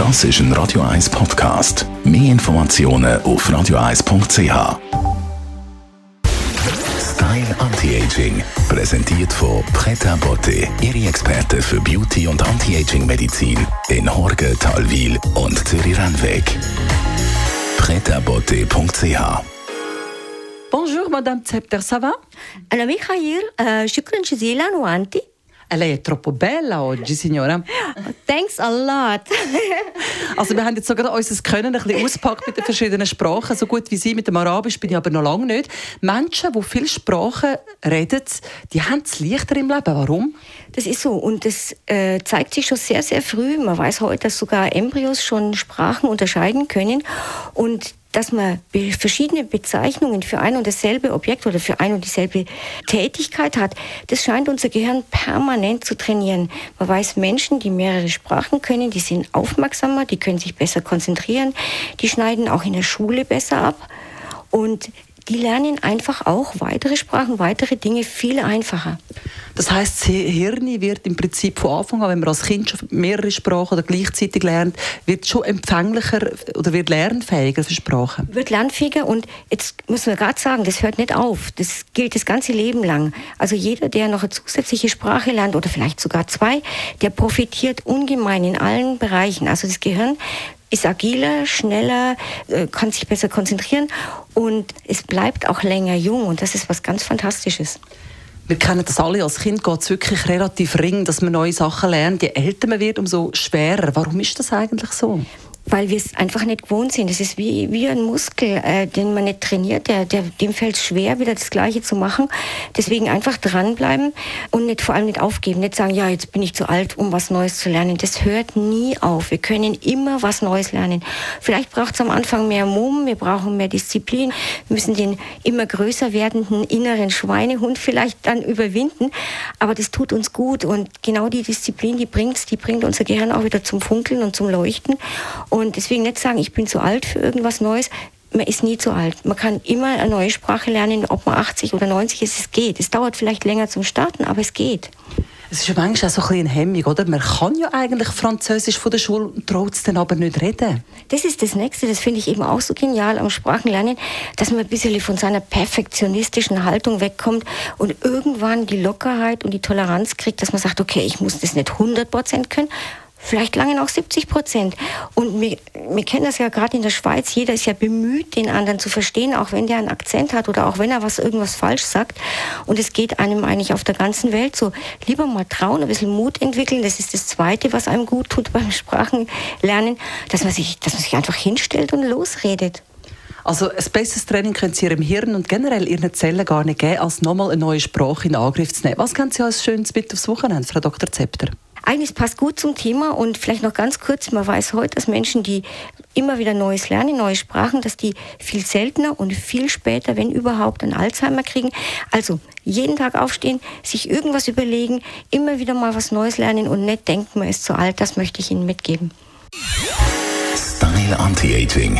Das ist ein Radio 1 Podcast. Mehr Informationen auf radio1.ch. Style Anti-Aging, präsentiert von Preta Botte, Ihre Experte für Beauty und Anti-Aging-Medizin in Horge, Talwil und Zürich-Rennweg. pretabotte.ch Bonjour Madame Zepter, ça va? أنا ميخائيل آه، شكرا جزيلا وأنت Lei è troppo bella oggi, signora. Thanks a lot Also wir haben jetzt sogar unser Können ein bisschen ausgepackt mit den verschiedenen Sprachen. So gut wie Sie mit dem Arabisch bin ich aber noch lange nicht. Menschen, die viele Sprachen reden, die haben es leichter im Leben. Warum? Das ist so und das äh, zeigt sich schon sehr, sehr früh. Man weiß heute, dass sogar Embryos schon Sprachen unterscheiden können und dass man verschiedene Bezeichnungen für ein und dasselbe Objekt oder für ein und dieselbe Tätigkeit hat, das scheint unser Gehirn permanent zu trainieren. Man weiß, Menschen, die mehrere Sprachen können, die sind aufmerksamer, die können sich besser konzentrieren, die schneiden auch in der Schule besser ab und die lernen einfach auch weitere Sprachen, weitere Dinge viel einfacher. Das heißt, das Hirn wird im Prinzip von Anfang an, wenn man als Kind schon mehrere Sprachen oder gleichzeitig lernt, wird schon empfänglicher oder wird lernfähiger für Sprachen. Wird lernfähiger und jetzt müssen wir gerade sagen, das hört nicht auf. Das gilt das ganze Leben lang. Also jeder, der noch eine zusätzliche Sprache lernt oder vielleicht sogar zwei, der profitiert ungemein in allen Bereichen. Also das Gehirn ist agiler, schneller, äh, kann sich besser konzentrieren und es bleibt auch länger jung und das ist was ganz Fantastisches. Wir kennen das alle, als Kind geht es wirklich relativ ring, dass man neue Sachen lernt. Je älter man wird, umso schwerer. Warum ist das eigentlich so? Weil wir es einfach nicht gewohnt sind. Das ist wie, wie ein Muskel, äh, den man nicht trainiert. Der, der, dem fällt es schwer, wieder das Gleiche zu machen. Deswegen einfach dranbleiben und nicht, vor allem nicht aufgeben. Nicht sagen, ja, jetzt bin ich zu alt, um was Neues zu lernen. Das hört nie auf. Wir können immer was Neues lernen. Vielleicht braucht es am Anfang mehr Mumm, wir brauchen mehr Disziplin, wir müssen den immer größer werdenden inneren Schweinehund vielleicht dann überwinden. Aber das tut uns gut und genau die Disziplin, die bringt's, die bringt unser Gehirn auch wieder zum Funkeln und zum Leuchten. Und deswegen nicht sagen, ich bin zu alt für irgendwas Neues. Man ist nie zu alt. Man kann immer eine neue Sprache lernen, ob man 80 oder 90 ist. Es geht. Es dauert vielleicht länger zum Starten, aber es geht. Es ist ja manchmal auch so ein bisschen Hemmung, oder? Man kann ja eigentlich Französisch von der Schule und traut es dann aber nicht reden. Das ist das Nächste, das finde ich eben auch so genial am Sprachenlernen, dass man ein bisschen von seiner perfektionistischen Haltung wegkommt und irgendwann die Lockerheit und die Toleranz kriegt, dass man sagt, okay, ich muss das nicht 100 Prozent können, vielleicht lange noch 70 Prozent. Und wir, wir kennen das ja gerade in der Schweiz, jeder ist ja bemüht, den anderen zu verstehen, auch wenn der einen Akzent hat oder auch wenn er was irgendwas falsch sagt. Und es geht einem eigentlich auf der ganzen Welt so. Lieber mal trauen, ein bisschen Mut entwickeln. Das ist das Zweite, was einem gut tut beim Sprachenlernen, dass man sich, dass man sich einfach hinstellt und losredet. Also ein besseres Training können Sie Ihrem Hirn und generell Ihren Zellen gar nicht geben, als nochmal eine neue Sprache in Angriff zu nehmen. Was können Sie als schönes mit aufs Wochenende, Frau Dr. Zepter? Eigentlich passt gut zum Thema und vielleicht noch ganz kurz, man weiß heute, dass Menschen, die immer wieder Neues lernen, neue Sprachen, dass die viel seltener und viel später, wenn überhaupt, einen Alzheimer kriegen. Also jeden Tag aufstehen, sich irgendwas überlegen, immer wieder mal was Neues lernen und nicht denken, man ist zu alt, das möchte ich Ihnen mitgeben. Style Anti-Aging.